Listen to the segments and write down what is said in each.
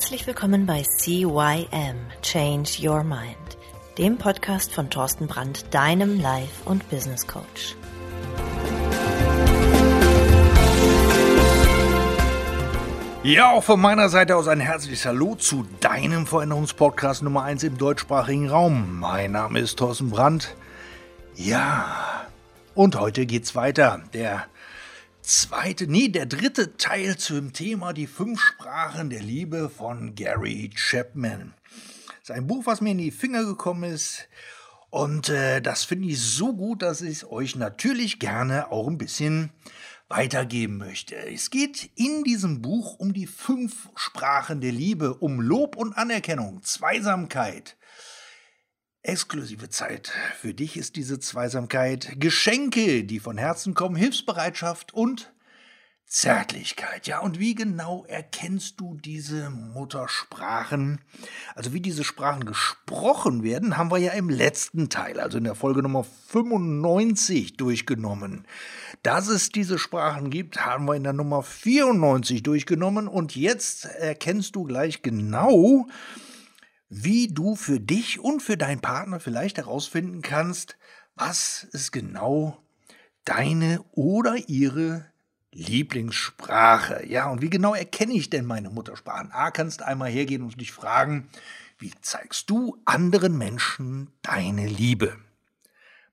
Herzlich willkommen bei CYM Change Your Mind, dem Podcast von Thorsten Brandt, deinem Life- und Business Coach. Ja, auch von meiner Seite aus ein herzliches Hallo zu deinem Veränderungspodcast Nummer 1 im deutschsprachigen Raum. Mein Name ist Thorsten Brandt. Ja, und heute geht's weiter. Der zweite, nee, der dritte Teil zum Thema Die fünf Sprachen der Liebe von Gary Chapman. Das ist ein Buch, was mir in die Finger gekommen ist. Und äh, das finde ich so gut, dass ich es euch natürlich gerne auch ein bisschen weitergeben möchte. Es geht in diesem Buch um die fünf Sprachen der Liebe, um Lob und Anerkennung, Zweisamkeit, exklusive Zeit. Für dich ist diese Zweisamkeit Geschenke, die von Herzen kommen, Hilfsbereitschaft und Zärtlichkeit. Ja, und wie genau erkennst du diese Muttersprachen? Also wie diese Sprachen gesprochen werden, haben wir ja im letzten Teil, also in der Folge Nummer 95 durchgenommen. Dass es diese Sprachen gibt, haben wir in der Nummer 94 durchgenommen und jetzt erkennst du gleich genau, wie du für dich und für deinen Partner vielleicht herausfinden kannst, was ist genau deine oder ihre Lieblingssprache. Ja, und wie genau erkenne ich denn meine Muttersprachen? A, kannst einmal hergehen und dich fragen, wie zeigst du anderen Menschen deine Liebe?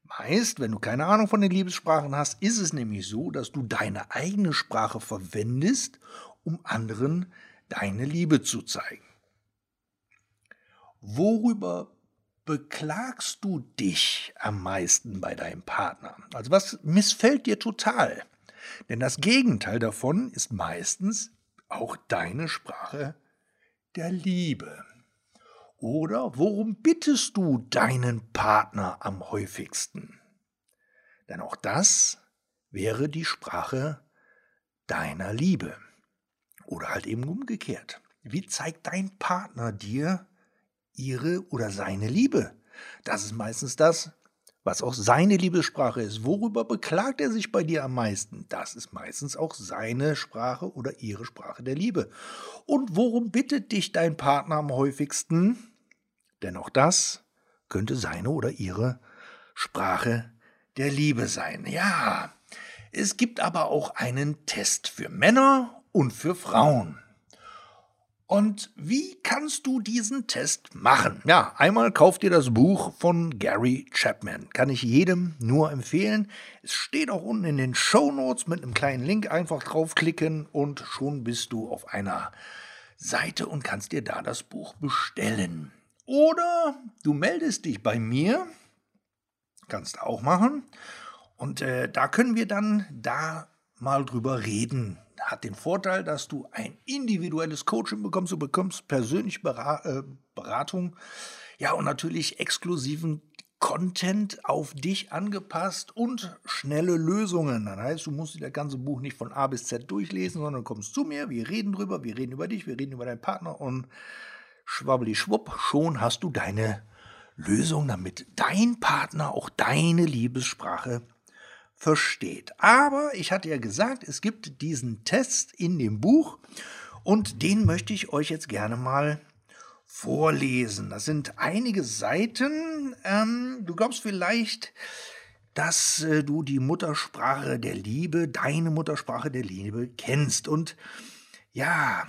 Meist, wenn du keine Ahnung von den Liebessprachen hast, ist es nämlich so, dass du deine eigene Sprache verwendest, um anderen deine Liebe zu zeigen. Worüber beklagst du dich am meisten bei deinem Partner? Also was missfällt dir total? Denn das Gegenteil davon ist meistens auch deine Sprache der Liebe. Oder worum bittest du deinen Partner am häufigsten? Denn auch das wäre die Sprache deiner Liebe. Oder halt eben umgekehrt. Wie zeigt dein Partner dir ihre oder seine Liebe? Das ist meistens das, was auch seine Liebessprache ist. Worüber beklagt er sich bei dir am meisten? Das ist meistens auch seine Sprache oder ihre Sprache der Liebe. Und worum bittet dich dein Partner am häufigsten? Denn auch das könnte seine oder ihre Sprache der Liebe sein. Ja, es gibt aber auch einen Test für Männer und für Frauen. Und wie kannst du diesen Test machen? Ja, einmal kauf dir das Buch von Gary Chapman. Kann ich jedem nur empfehlen. Es steht auch unten in den Show Notes mit einem kleinen Link. Einfach draufklicken und schon bist du auf einer Seite und kannst dir da das Buch bestellen. Oder du meldest dich bei mir. Kannst auch machen. Und äh, da können wir dann da mal drüber reden hat den Vorteil, dass du ein individuelles Coaching bekommst, du bekommst persönliche äh, Beratung, ja und natürlich exklusiven Content auf dich angepasst und schnelle Lösungen. Das heißt, du musst dir das ganze Buch nicht von A bis Z durchlesen, sondern kommst zu mir, wir reden drüber, wir reden über dich, wir reden über deinen Partner und schwabbeli schwupp, schon hast du deine Lösung, damit dein Partner auch deine Liebessprache versteht. Aber ich hatte ja gesagt, es gibt diesen Test in dem Buch und den möchte ich euch jetzt gerne mal vorlesen. Das sind einige Seiten. Ähm, du glaubst vielleicht, dass äh, du die Muttersprache der Liebe, deine Muttersprache der Liebe kennst. Und ja,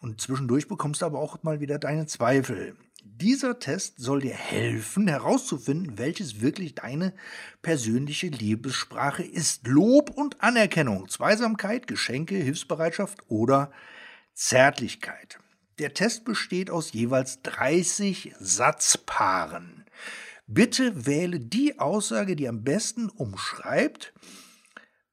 und zwischendurch bekommst du aber auch mal wieder deine Zweifel. Dieser Test soll dir helfen, herauszufinden, welches wirklich deine persönliche Liebessprache ist. Lob und Anerkennung, Zweisamkeit, Geschenke, Hilfsbereitschaft oder Zärtlichkeit. Der Test besteht aus jeweils 30 Satzpaaren. Bitte wähle die Aussage, die am besten umschreibt,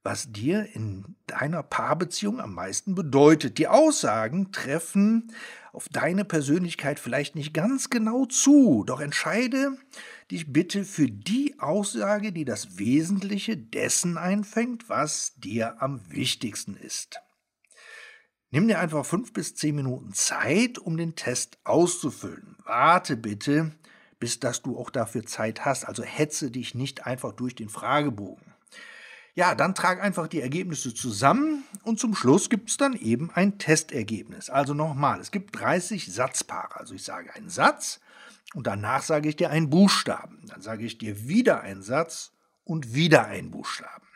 was dir in deiner Paarbeziehung am meisten bedeutet. Die Aussagen treffen auf deine Persönlichkeit vielleicht nicht ganz genau zu, doch entscheide dich bitte für die Aussage, die das Wesentliche dessen einfängt, was dir am wichtigsten ist. Nimm dir einfach fünf bis zehn Minuten Zeit, um den Test auszufüllen. Warte bitte, bis dass du auch dafür Zeit hast, also hetze dich nicht einfach durch den Fragebogen. Ja, dann trag einfach die Ergebnisse zusammen und zum Schluss gibt es dann eben ein Testergebnis. Also nochmal, es gibt 30 Satzpaare. Also ich sage einen Satz und danach sage ich dir einen Buchstaben. Dann sage ich dir wieder einen Satz und wieder einen Buchstaben.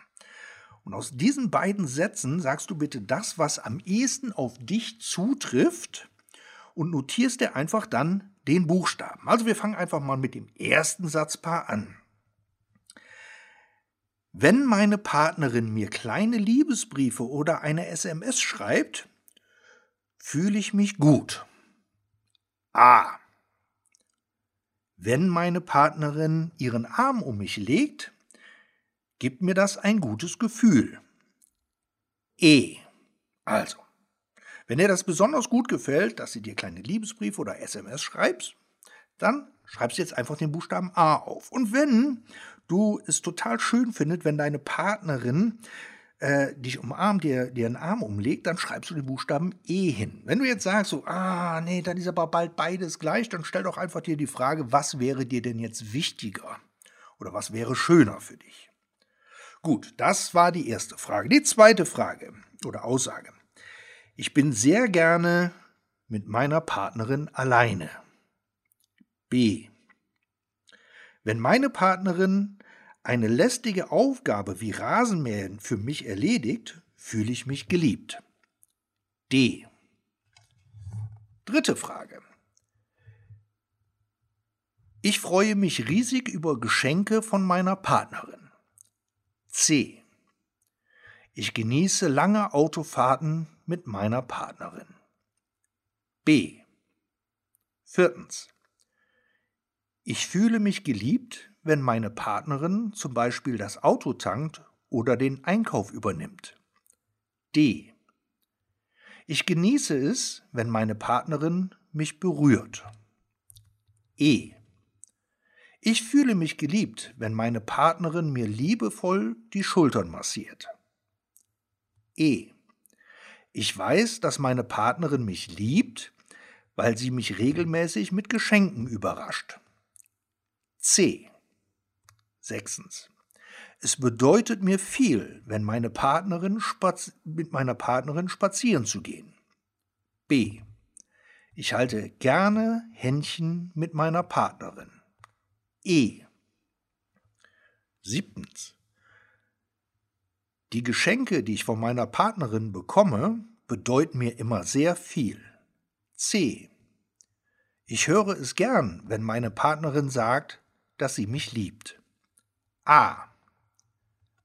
Und aus diesen beiden Sätzen sagst du bitte das, was am ehesten auf dich zutrifft und notierst dir einfach dann den Buchstaben. Also wir fangen einfach mal mit dem ersten Satzpaar an. Wenn meine Partnerin mir kleine Liebesbriefe oder eine SMS schreibt, fühle ich mich gut. A. Wenn meine Partnerin ihren Arm um mich legt, gibt mir das ein gutes Gefühl. E. Also, wenn dir das besonders gut gefällt, dass sie dir kleine Liebesbriefe oder SMS schreibst, dann schreibst du jetzt einfach den Buchstaben A auf. Und wenn du es total schön findest, wenn deine Partnerin äh, dich umarmt, dir, dir einen Arm umlegt, dann schreibst du den Buchstaben E hin. Wenn du jetzt sagst, so, ah, nee, dann ist aber bald beides gleich, dann stell doch einfach dir die Frage, was wäre dir denn jetzt wichtiger? Oder was wäre schöner für dich? Gut, das war die erste Frage. Die zweite Frage oder Aussage. Ich bin sehr gerne mit meiner Partnerin alleine. B. Wenn meine Partnerin eine lästige Aufgabe wie Rasenmähen für mich erledigt, fühle ich mich geliebt. D. Dritte Frage. Ich freue mich riesig über Geschenke von meiner Partnerin. C. Ich genieße lange Autofahrten mit meiner Partnerin. B. Viertens. Ich fühle mich geliebt, wenn meine Partnerin zum Beispiel das Auto tankt oder den Einkauf übernimmt. D. Ich genieße es, wenn meine Partnerin mich berührt. E. Ich fühle mich geliebt, wenn meine Partnerin mir liebevoll die Schultern massiert. E. Ich weiß, dass meine Partnerin mich liebt, weil sie mich regelmäßig mit Geschenken überrascht. C. Sechstens. Es bedeutet mir viel, wenn meine Partnerin mit meiner Partnerin spazieren zu gehen. B. Ich halte gerne Händchen mit meiner Partnerin. E. Siebtens. Die Geschenke, die ich von meiner Partnerin bekomme, bedeuten mir immer sehr viel. C. Ich höre es gern, wenn meine Partnerin sagt, dass sie mich liebt. A.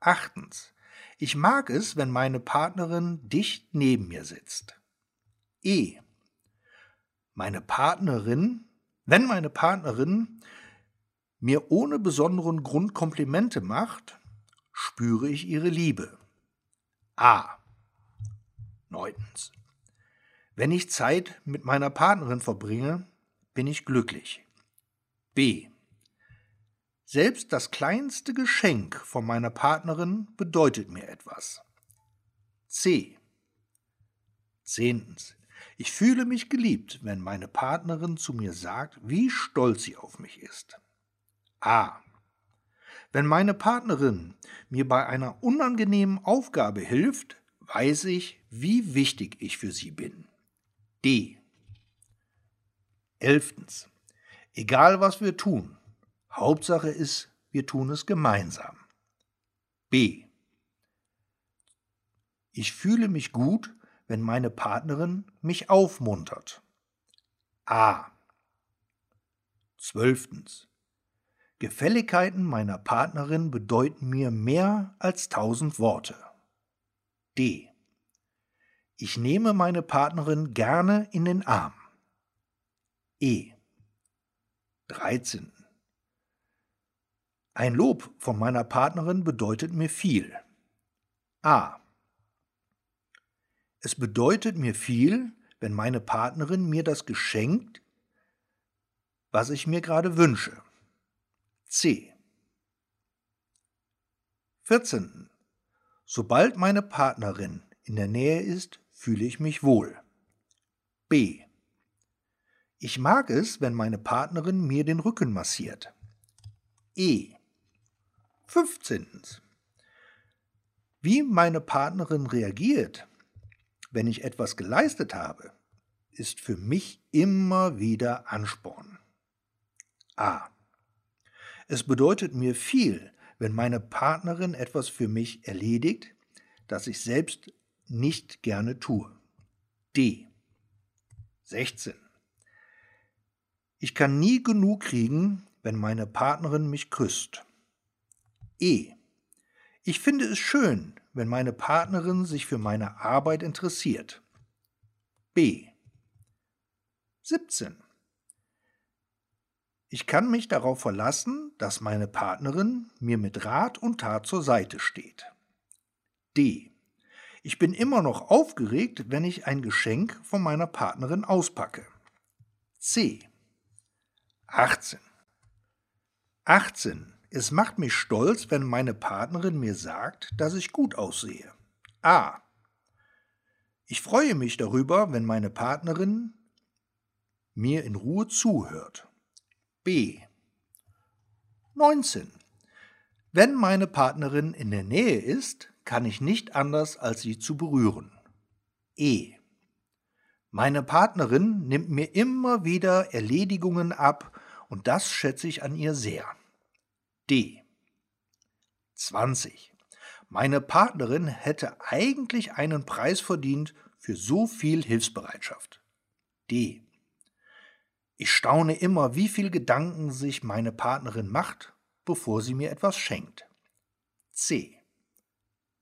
Achtens. Ich mag es, wenn meine Partnerin dicht neben mir sitzt. E. Meine Partnerin, wenn meine Partnerin mir ohne besonderen Grund Komplimente macht, spüre ich ihre Liebe. A. Neuntens. Wenn ich Zeit mit meiner Partnerin verbringe, bin ich glücklich. B. Selbst das kleinste Geschenk von meiner Partnerin bedeutet mir etwas. C. Zehntens. Ich fühle mich geliebt, wenn meine Partnerin zu mir sagt, wie stolz sie auf mich ist. A. Wenn meine Partnerin mir bei einer unangenehmen Aufgabe hilft, weiß ich, wie wichtig ich für sie bin. D. Elftens. Egal was wir tun, Hauptsache ist, wir tun es gemeinsam. B. Ich fühle mich gut, wenn meine Partnerin mich aufmuntert. A. Zwölftens. Gefälligkeiten meiner Partnerin bedeuten mir mehr als tausend Worte. D. Ich nehme meine Partnerin gerne in den Arm. E. 13. Ein Lob von meiner Partnerin bedeutet mir viel. A. Es bedeutet mir viel, wenn meine Partnerin mir das geschenkt, was ich mir gerade wünsche. C. 14. Sobald meine Partnerin in der Nähe ist, fühle ich mich wohl. B. Ich mag es, wenn meine Partnerin mir den Rücken massiert. E. 15. Wie meine Partnerin reagiert, wenn ich etwas geleistet habe, ist für mich immer wieder Ansporn. A. Es bedeutet mir viel, wenn meine Partnerin etwas für mich erledigt, das ich selbst nicht gerne tue. D. 16. Ich kann nie genug kriegen, wenn meine Partnerin mich küsst. E. Ich finde es schön, wenn meine Partnerin sich für meine Arbeit interessiert. B. 17. Ich kann mich darauf verlassen, dass meine Partnerin mir mit Rat und Tat zur Seite steht. D. Ich bin immer noch aufgeregt, wenn ich ein Geschenk von meiner Partnerin auspacke. C. 18. 18. Es macht mich stolz, wenn meine Partnerin mir sagt, dass ich gut aussehe. A. Ich freue mich darüber, wenn meine Partnerin mir in Ruhe zuhört. B. 19. Wenn meine Partnerin in der Nähe ist, kann ich nicht anders, als sie zu berühren. E. Meine Partnerin nimmt mir immer wieder Erledigungen ab und das schätze ich an ihr sehr. D. 20. Meine Partnerin hätte eigentlich einen Preis verdient für so viel Hilfsbereitschaft. D. Ich staune immer, wie viel Gedanken sich meine Partnerin macht, bevor sie mir etwas schenkt. C.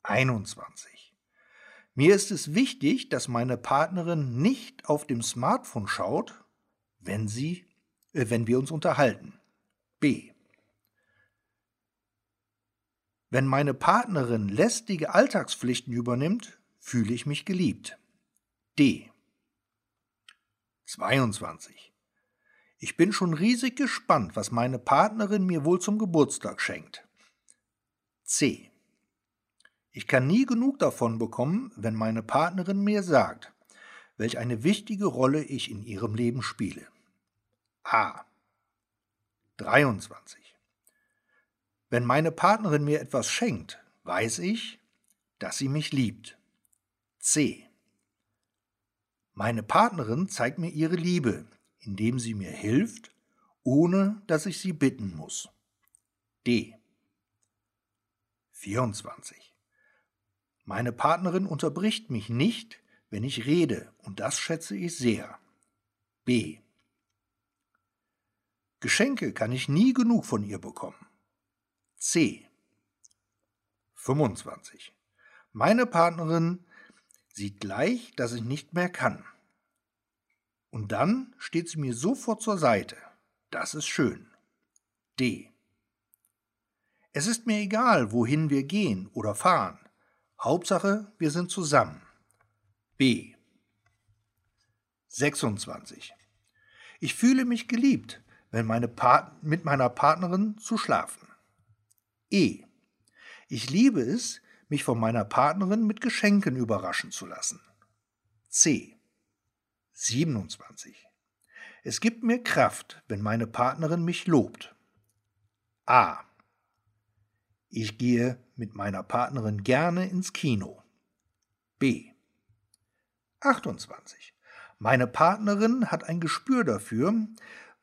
21. Mir ist es wichtig, dass meine Partnerin nicht auf dem Smartphone schaut, wenn sie, äh, wenn wir uns unterhalten. B. Wenn meine Partnerin lästige Alltagspflichten übernimmt, fühle ich mich geliebt. D. 22. Ich bin schon riesig gespannt, was meine Partnerin mir wohl zum Geburtstag schenkt. C. Ich kann nie genug davon bekommen, wenn meine Partnerin mir sagt, welch eine wichtige Rolle ich in ihrem Leben spiele. A. 23. Wenn meine Partnerin mir etwas schenkt, weiß ich, dass sie mich liebt. C. Meine Partnerin zeigt mir ihre Liebe, indem sie mir hilft, ohne dass ich sie bitten muss. D. 24. Meine Partnerin unterbricht mich nicht, wenn ich rede, und das schätze ich sehr. B. Geschenke kann ich nie genug von ihr bekommen. C. 25. Meine Partnerin sieht gleich, dass ich nicht mehr kann. Und dann steht sie mir sofort zur Seite. Das ist schön. D. Es ist mir egal, wohin wir gehen oder fahren. Hauptsache, wir sind zusammen. B. 26. Ich fühle mich geliebt, wenn meine mit meiner Partnerin zu schlafen. E. Ich liebe es, mich von meiner Partnerin mit Geschenken überraschen zu lassen. C. 27. Es gibt mir Kraft, wenn meine Partnerin mich lobt. A. Ich gehe mit meiner Partnerin gerne ins Kino. B. 28. Meine Partnerin hat ein Gespür dafür,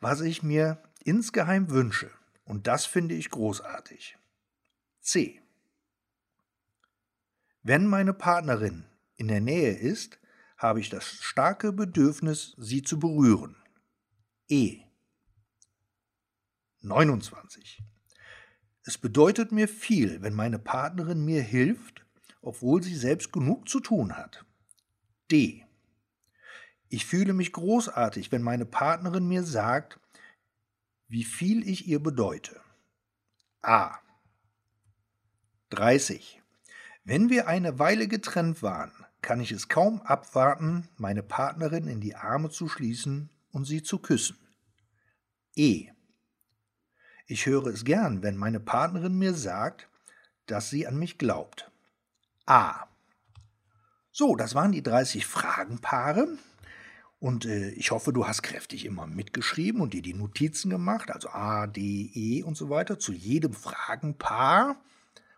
was ich mir insgeheim wünsche, und das finde ich großartig. C. Wenn meine Partnerin in der Nähe ist, habe ich das starke Bedürfnis, sie zu berühren. E. 29. Es bedeutet mir viel, wenn meine Partnerin mir hilft, obwohl sie selbst genug zu tun hat. D. Ich fühle mich großartig, wenn meine Partnerin mir sagt, wie viel ich ihr bedeute. A. 30. Wenn wir eine Weile getrennt waren, kann ich es kaum abwarten, meine Partnerin in die Arme zu schließen und sie zu küssen. E. Ich höre es gern, wenn meine Partnerin mir sagt, dass sie an mich glaubt. A. So, das waren die 30 Fragenpaare. Und äh, ich hoffe, du hast kräftig immer mitgeschrieben und dir die Notizen gemacht, also A, D, E und so weiter, zu jedem Fragenpaar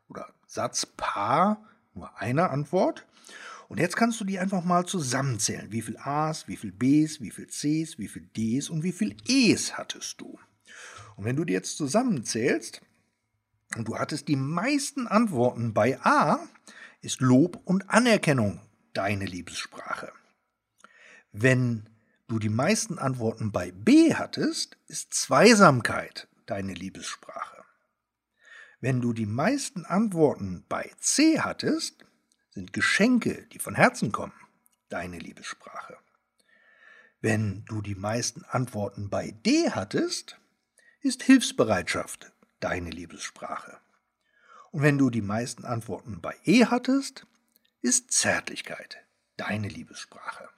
oder Satzpaar nur eine Antwort. Und jetzt kannst du die einfach mal zusammenzählen. Wie viel A's, wie viel B's, wie viel C's, wie viel D's und wie viel E's hattest du? Und wenn du die jetzt zusammenzählst und du hattest die meisten Antworten bei A, ist Lob und Anerkennung deine Liebessprache. Wenn du die meisten Antworten bei B hattest, ist Zweisamkeit deine Liebessprache. Wenn du die meisten Antworten bei C hattest, sind Geschenke, die von Herzen kommen, deine Liebessprache. Wenn du die meisten Antworten bei D hattest, ist Hilfsbereitschaft deine Liebessprache. Und wenn du die meisten Antworten bei E hattest, ist Zärtlichkeit deine Liebessprache.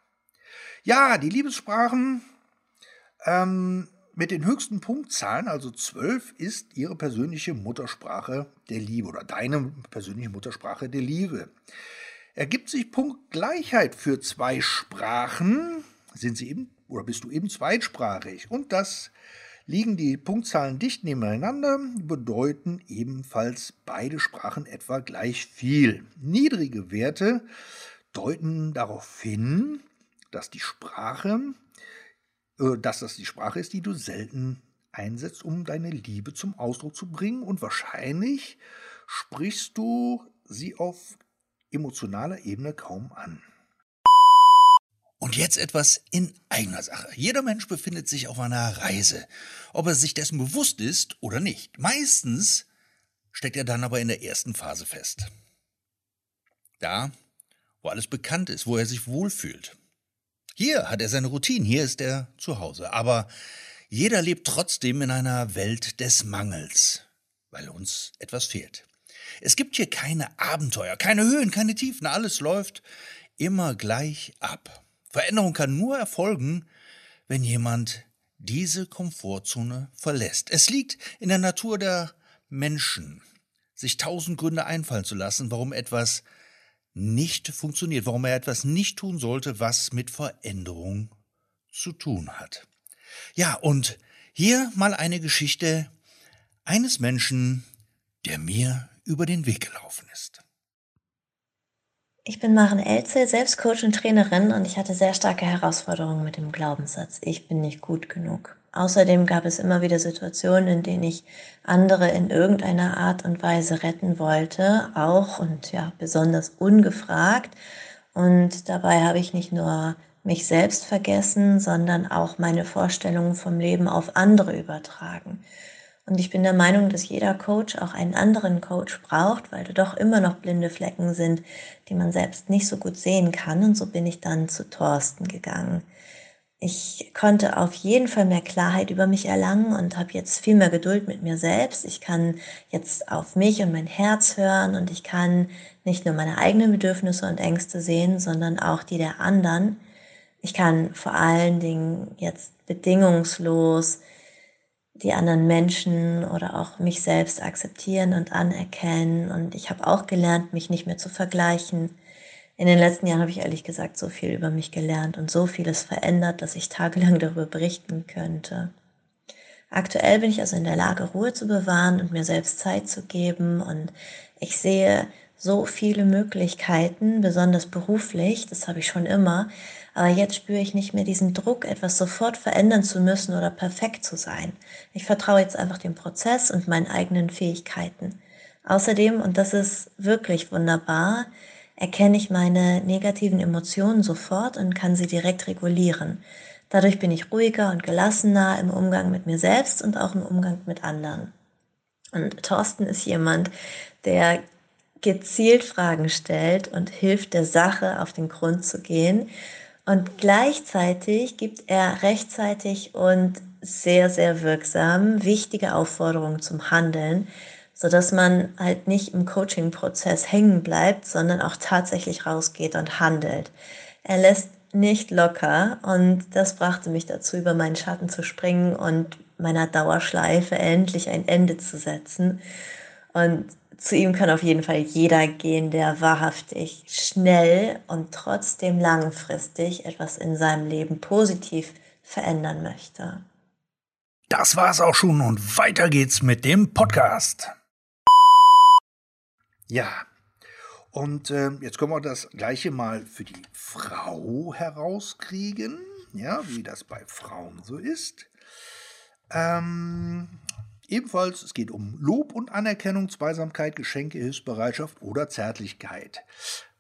Ja, die Liebessprachen ähm, mit den höchsten Punktzahlen, also 12, ist ihre persönliche Muttersprache der Liebe oder deine persönliche Muttersprache der Liebe. Ergibt sich Punktgleichheit für zwei Sprachen, sind sie eben oder bist du eben zweitsprachig und das liegen die Punktzahlen dicht nebeneinander, bedeuten ebenfalls beide Sprachen etwa gleich viel. Niedrige Werte deuten darauf hin, dass die Sprache, dass das die Sprache ist, die du selten einsetzt, um deine Liebe zum Ausdruck zu bringen und wahrscheinlich sprichst du sie auf emotionaler Ebene kaum an. Und jetzt etwas in eigener Sache. Jeder Mensch befindet sich auf einer Reise, ob er sich dessen bewusst ist oder nicht. Meistens steckt er dann aber in der ersten Phase fest. Da, wo alles bekannt ist, wo er sich wohlfühlt. Hier hat er seine Routine, hier ist er zu Hause. Aber jeder lebt trotzdem in einer Welt des Mangels, weil uns etwas fehlt. Es gibt hier keine Abenteuer, keine Höhen, keine Tiefen, alles läuft immer gleich ab. Veränderung kann nur erfolgen, wenn jemand diese Komfortzone verlässt. Es liegt in der Natur der Menschen, sich tausend Gründe einfallen zu lassen, warum etwas nicht funktioniert, warum er etwas nicht tun sollte, was mit Veränderung zu tun hat. Ja, und hier mal eine Geschichte eines Menschen, der mir über den Weg gelaufen ist. Ich bin Maren Elze, Selbstcoach und Trainerin und ich hatte sehr starke Herausforderungen mit dem Glaubenssatz, ich bin nicht gut genug. Außerdem gab es immer wieder Situationen, in denen ich andere in irgendeiner Art und Weise retten wollte, auch und ja, besonders ungefragt. Und dabei habe ich nicht nur mich selbst vergessen, sondern auch meine Vorstellungen vom Leben auf andere übertragen. Und ich bin der Meinung, dass jeder Coach auch einen anderen Coach braucht, weil da doch immer noch blinde Flecken sind, die man selbst nicht so gut sehen kann. Und so bin ich dann zu Thorsten gegangen. Ich konnte auf jeden Fall mehr Klarheit über mich erlangen und habe jetzt viel mehr Geduld mit mir selbst. Ich kann jetzt auf mich und mein Herz hören und ich kann nicht nur meine eigenen Bedürfnisse und Ängste sehen, sondern auch die der anderen. Ich kann vor allen Dingen jetzt bedingungslos die anderen Menschen oder auch mich selbst akzeptieren und anerkennen. Und ich habe auch gelernt, mich nicht mehr zu vergleichen. In den letzten Jahren habe ich ehrlich gesagt so viel über mich gelernt und so vieles verändert, dass ich tagelang darüber berichten könnte. Aktuell bin ich also in der Lage, Ruhe zu bewahren und mir selbst Zeit zu geben. Und ich sehe so viele Möglichkeiten, besonders beruflich, das habe ich schon immer, aber jetzt spüre ich nicht mehr diesen Druck, etwas sofort verändern zu müssen oder perfekt zu sein. Ich vertraue jetzt einfach dem Prozess und meinen eigenen Fähigkeiten. Außerdem, und das ist wirklich wunderbar, erkenne ich meine negativen Emotionen sofort und kann sie direkt regulieren. Dadurch bin ich ruhiger und gelassener im Umgang mit mir selbst und auch im Umgang mit anderen. Und Thorsten ist jemand, der gezielt Fragen stellt und hilft der Sache auf den Grund zu gehen und gleichzeitig gibt er rechtzeitig und sehr, sehr wirksam wichtige Aufforderungen zum Handeln, so dass man halt nicht im Coaching-Prozess hängen bleibt, sondern auch tatsächlich rausgeht und handelt. Er lässt nicht locker und das brachte mich dazu, über meinen Schatten zu springen und meiner Dauerschleife endlich ein Ende zu setzen. Und zu ihm kann auf jeden Fall jeder gehen, der wahrhaftig schnell und trotzdem langfristig etwas in seinem Leben positiv verändern möchte. Das war's auch schon und weiter geht's mit dem Podcast. Ja, Und äh, jetzt können wir das gleiche mal für die Frau herauskriegen, ja, wie das bei Frauen so ist. Ähm, ebenfalls, es geht um Lob und Anerkennung, Zweisamkeit, Geschenke, Hilfsbereitschaft oder Zärtlichkeit.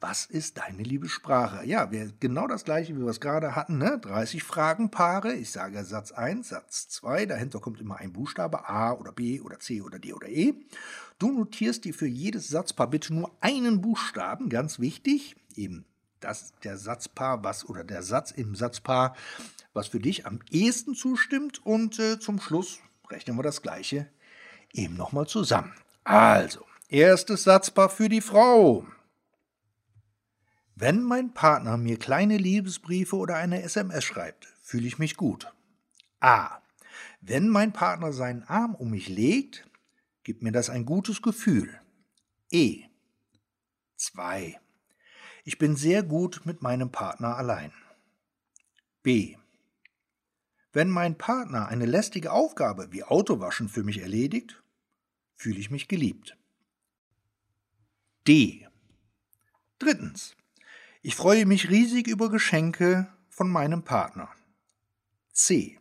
Was ist deine Liebessprache? Ja, wir, genau das gleiche, wie wir es gerade hatten, ne? 30 Fragenpaare. Ich sage Satz 1, Satz 2, dahinter kommt immer ein Buchstabe, A oder B oder C oder D oder E. Du notierst dir für jedes Satzpaar bitte nur einen Buchstaben, ganz wichtig, eben das der Satzpaar, was oder der Satz im Satzpaar, was für dich am ehesten zustimmt und äh, zum Schluss rechnen wir das gleiche eben nochmal zusammen. Also, erstes Satzpaar für die Frau. Wenn mein Partner mir kleine Liebesbriefe oder eine SMS schreibt, fühle ich mich gut. A. Wenn mein Partner seinen Arm um mich legt, gibt mir das ein gutes Gefühl. E. 2. Ich bin sehr gut mit meinem Partner allein. B. Wenn mein Partner eine lästige Aufgabe wie Autowaschen für mich erledigt, fühle ich mich geliebt. D. Drittens. Ich freue mich riesig über Geschenke von meinem Partner. C.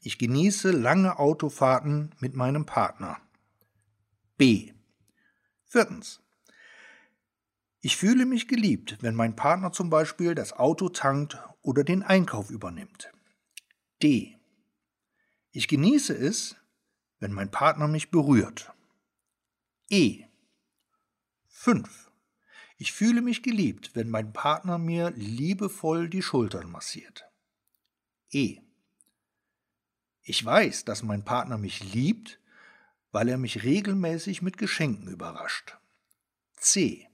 Ich genieße lange Autofahrten mit meinem Partner. B. Viertens. Ich fühle mich geliebt, wenn mein Partner zum Beispiel das Auto tankt oder den Einkauf übernimmt. D. Ich genieße es, wenn mein Partner mich berührt. E. 5. Ich fühle mich geliebt, wenn mein Partner mir liebevoll die Schultern massiert. E. Ich weiß, dass mein Partner mich liebt, weil er mich regelmäßig mit Geschenken überrascht. C.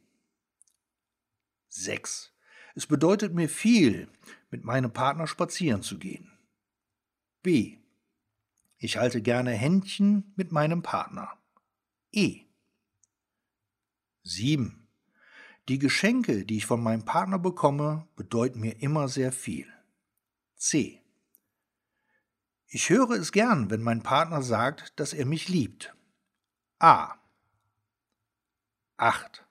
6. Es bedeutet mir viel, mit meinem Partner spazieren zu gehen. B. Ich halte gerne Händchen mit meinem Partner. E. 7. Die Geschenke, die ich von meinem Partner bekomme, bedeuten mir immer sehr viel. C. Ich höre es gern, wenn mein Partner sagt, dass er mich liebt. A. 8.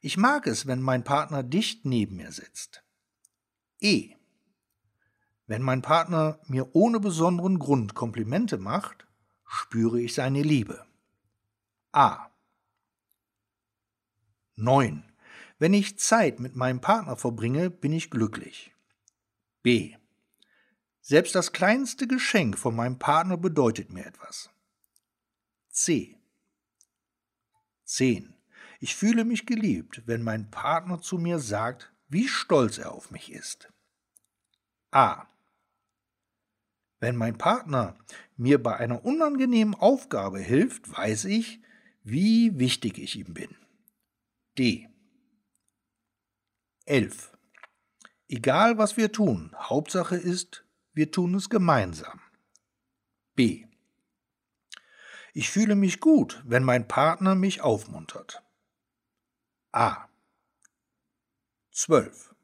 Ich mag es, wenn mein Partner dicht neben mir sitzt. E. Wenn mein Partner mir ohne besonderen Grund Komplimente macht, spüre ich seine Liebe. A. 9. Wenn ich Zeit mit meinem Partner verbringe, bin ich glücklich. B. Selbst das kleinste Geschenk von meinem Partner bedeutet mir etwas. C. 10. Ich fühle mich geliebt, wenn mein Partner zu mir sagt, wie stolz er auf mich ist. A. Wenn mein Partner mir bei einer unangenehmen Aufgabe hilft, weiß ich, wie wichtig ich ihm bin. D. 11. Egal was wir tun, Hauptsache ist, wir tun es gemeinsam. B. Ich fühle mich gut, wenn mein Partner mich aufmuntert. A. 12.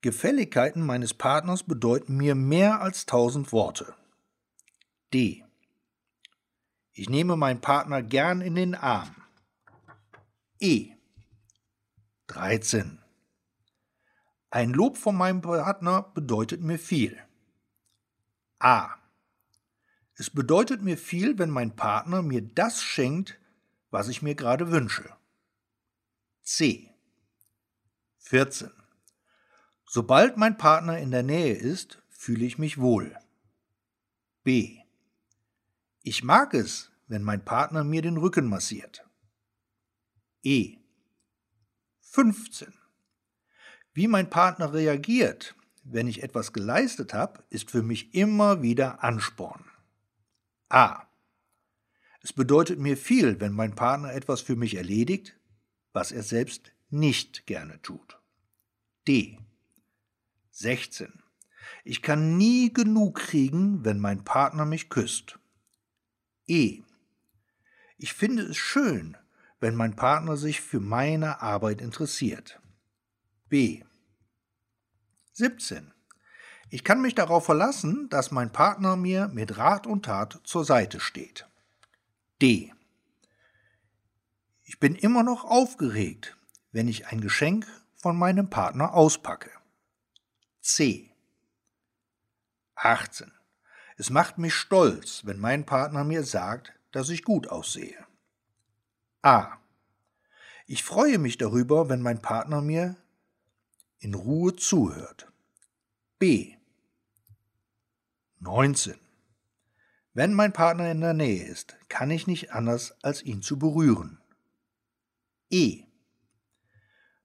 Gefälligkeiten meines Partners bedeuten mir mehr als tausend Worte. D. Ich nehme meinen Partner gern in den Arm. E. 13. Ein Lob von meinem Partner bedeutet mir viel. A. Es bedeutet mir viel, wenn mein Partner mir das schenkt, was ich mir gerade wünsche. C. 14. Sobald mein Partner in der Nähe ist, fühle ich mich wohl. B. Ich mag es, wenn mein Partner mir den Rücken massiert. E. 15. Wie mein Partner reagiert, wenn ich etwas geleistet habe, ist für mich immer wieder Ansporn. A. Es bedeutet mir viel, wenn mein Partner etwas für mich erledigt, was er selbst nicht gerne tut. D. 16. Ich kann nie genug kriegen, wenn mein Partner mich küsst. E. Ich finde es schön, wenn mein Partner sich für meine Arbeit interessiert. B. 17. Ich kann mich darauf verlassen, dass mein Partner mir mit Rat und Tat zur Seite steht. D. Ich bin immer noch aufgeregt, wenn ich ein Geschenk von meinem Partner auspacke. C. 18. Es macht mich stolz, wenn mein Partner mir sagt, dass ich gut aussehe. A. Ich freue mich darüber, wenn mein Partner mir in Ruhe zuhört. B. 19. Wenn mein Partner in der Nähe ist, kann ich nicht anders, als ihn zu berühren. E.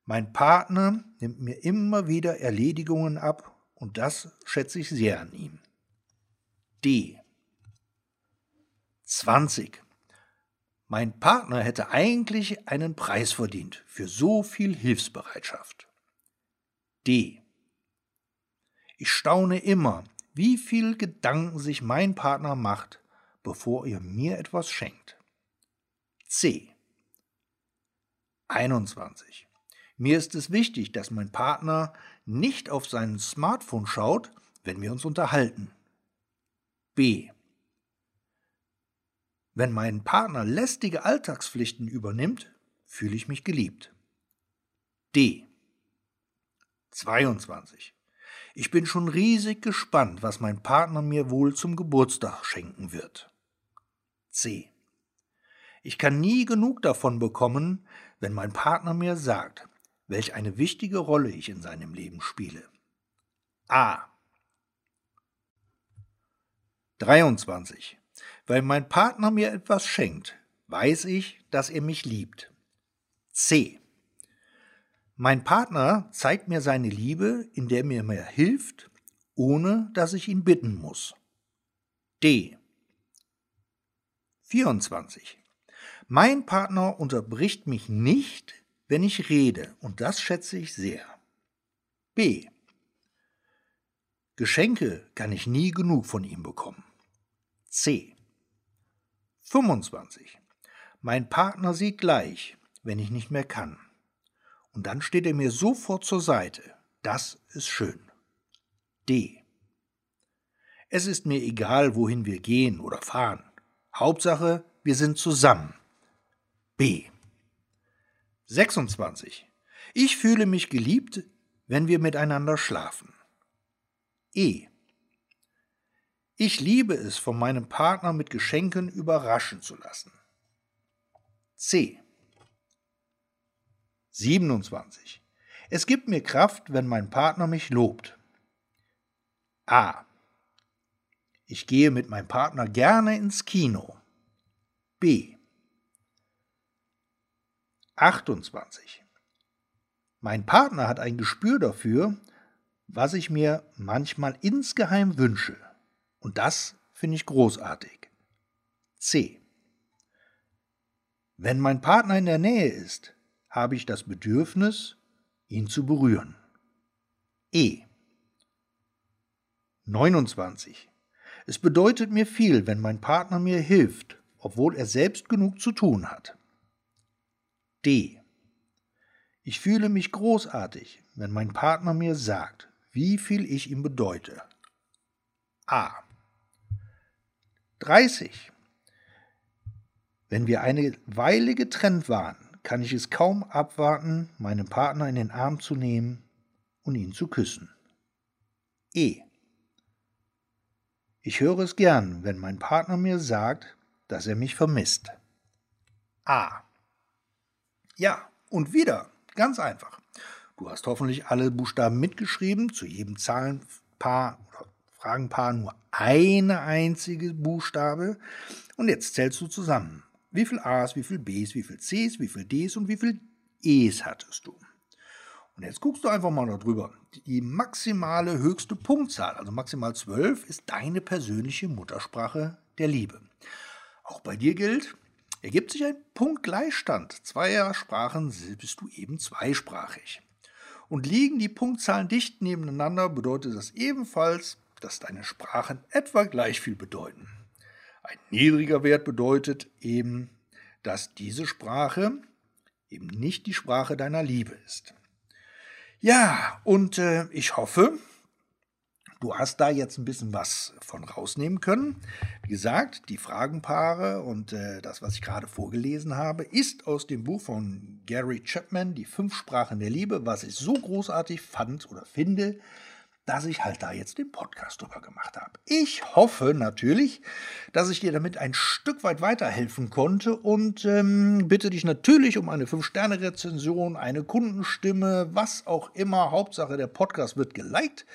Mein Partner nimmt mir immer wieder Erledigungen ab und das schätze ich sehr an ihm. D. 20. Mein Partner hätte eigentlich einen Preis verdient für so viel Hilfsbereitschaft. D. Ich staune immer, wie viel Gedanken sich mein Partner macht, bevor er mir etwas schenkt. C. 21. Mir ist es wichtig, dass mein Partner nicht auf sein Smartphone schaut, wenn wir uns unterhalten. B. Wenn mein Partner lästige Alltagspflichten übernimmt, fühle ich mich geliebt. D. 22. Ich bin schon riesig gespannt, was mein Partner mir wohl zum Geburtstag schenken wird. C. Ich kann nie genug davon bekommen, wenn mein Partner mir sagt, welch eine wichtige Rolle ich in seinem Leben spiele. A. 23. Weil mein Partner mir etwas schenkt, weiß ich, dass er mich liebt. C. Mein Partner zeigt mir seine Liebe, indem er mir hilft, ohne dass ich ihn bitten muss. D. 24. Mein Partner unterbricht mich nicht, wenn ich rede, und das schätze ich sehr. B. Geschenke kann ich nie genug von ihm bekommen. C. 25. Mein Partner sieht gleich, wenn ich nicht mehr kann. Und dann steht er mir sofort zur Seite. Das ist schön. D. Es ist mir egal, wohin wir gehen oder fahren. Hauptsache, wir sind zusammen. B. 26. Ich fühle mich geliebt, wenn wir miteinander schlafen. E. Ich liebe es, von meinem Partner mit Geschenken überraschen zu lassen. C. 27. Es gibt mir Kraft, wenn mein Partner mich lobt. A. Ich gehe mit meinem Partner gerne ins Kino. B. 28. Mein Partner hat ein Gespür dafür, was ich mir manchmal insgeheim wünsche. Und das finde ich großartig. C. Wenn mein Partner in der Nähe ist, habe ich das Bedürfnis, ihn zu berühren. E. 29. Es bedeutet mir viel, wenn mein Partner mir hilft, obwohl er selbst genug zu tun hat. D. Ich fühle mich großartig, wenn mein Partner mir sagt, wie viel ich ihm bedeute. A. 30. Wenn wir eine Weile getrennt waren, kann ich es kaum abwarten, meinen Partner in den Arm zu nehmen und ihn zu küssen. E. Ich höre es gern, wenn mein Partner mir sagt, dass er mich vermisst. A. Ja, und wieder, ganz einfach. Du hast hoffentlich alle Buchstaben mitgeschrieben, zu jedem Zahlenpaar Fragenpaar nur eine einzige Buchstabe. Und jetzt zählst du zusammen. Wie viel A's, wie viel B's, wie viel C's, wie viel D's und wie viel E's hattest du? Und jetzt guckst du einfach mal darüber. Die maximale höchste Punktzahl, also maximal 12, ist deine persönliche Muttersprache der Liebe. Auch bei dir gilt, Ergibt sich ein Punktgleichstand zweier Sprachen, bist du eben zweisprachig. Und liegen die Punktzahlen dicht nebeneinander, bedeutet das ebenfalls, dass deine Sprachen etwa gleich viel bedeuten. Ein niedriger Wert bedeutet eben, dass diese Sprache eben nicht die Sprache deiner Liebe ist. Ja, und äh, ich hoffe, du hast da jetzt ein bisschen was von rausnehmen können. Wie gesagt, die Fragenpaare und äh, das, was ich gerade vorgelesen habe, ist aus dem Buch von Gary Chapman, Die fünf Sprachen der Liebe, was ich so großartig fand oder finde, dass ich halt da jetzt den Podcast drüber gemacht habe. Ich hoffe natürlich, dass ich dir damit ein Stück weit weiterhelfen konnte und ähm, bitte dich natürlich um eine 5-Sterne-Rezension, eine Kundenstimme, was auch immer. Hauptsache, der Podcast wird geliked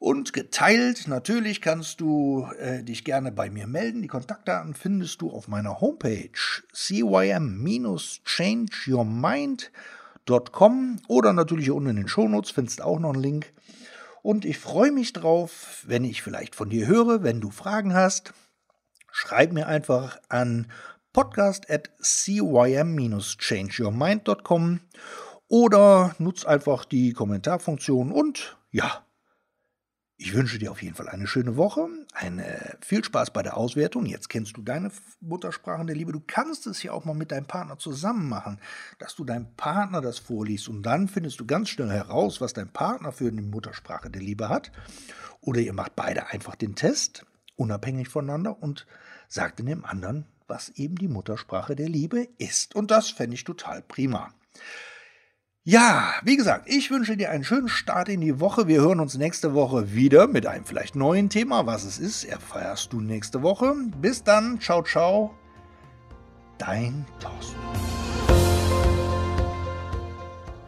und geteilt. Natürlich kannst du äh, dich gerne bei mir melden. Die Kontaktdaten findest du auf meiner Homepage cym-changeyourmind.com oder natürlich unten in den Shownotes findest du auch noch einen Link. Und ich freue mich drauf, wenn ich vielleicht von dir höre, wenn du Fragen hast. Schreib mir einfach an podcast at cym-changeyourmind.com oder nutz einfach die Kommentarfunktion und ja, ich wünsche dir auf jeden Fall eine schöne Woche, eine, viel Spaß bei der Auswertung. Jetzt kennst du deine Muttersprachen der Liebe. Du kannst es ja auch mal mit deinem Partner zusammen machen, dass du deinem Partner das vorliest und dann findest du ganz schnell heraus, was dein Partner für eine Muttersprache der Liebe hat. Oder ihr macht beide einfach den Test, unabhängig voneinander und sagt in dem anderen, was eben die Muttersprache der Liebe ist. Und das fände ich total prima. Ja, wie gesagt, ich wünsche dir einen schönen Start in die Woche. Wir hören uns nächste Woche wieder mit einem vielleicht neuen Thema. Was es ist, erfährst du nächste Woche. Bis dann, ciao, ciao. Dein Thorsten.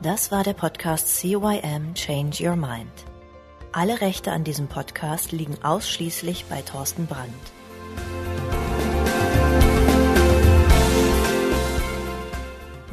Das war der Podcast CYM Change Your Mind. Alle Rechte an diesem Podcast liegen ausschließlich bei Thorsten Brandt.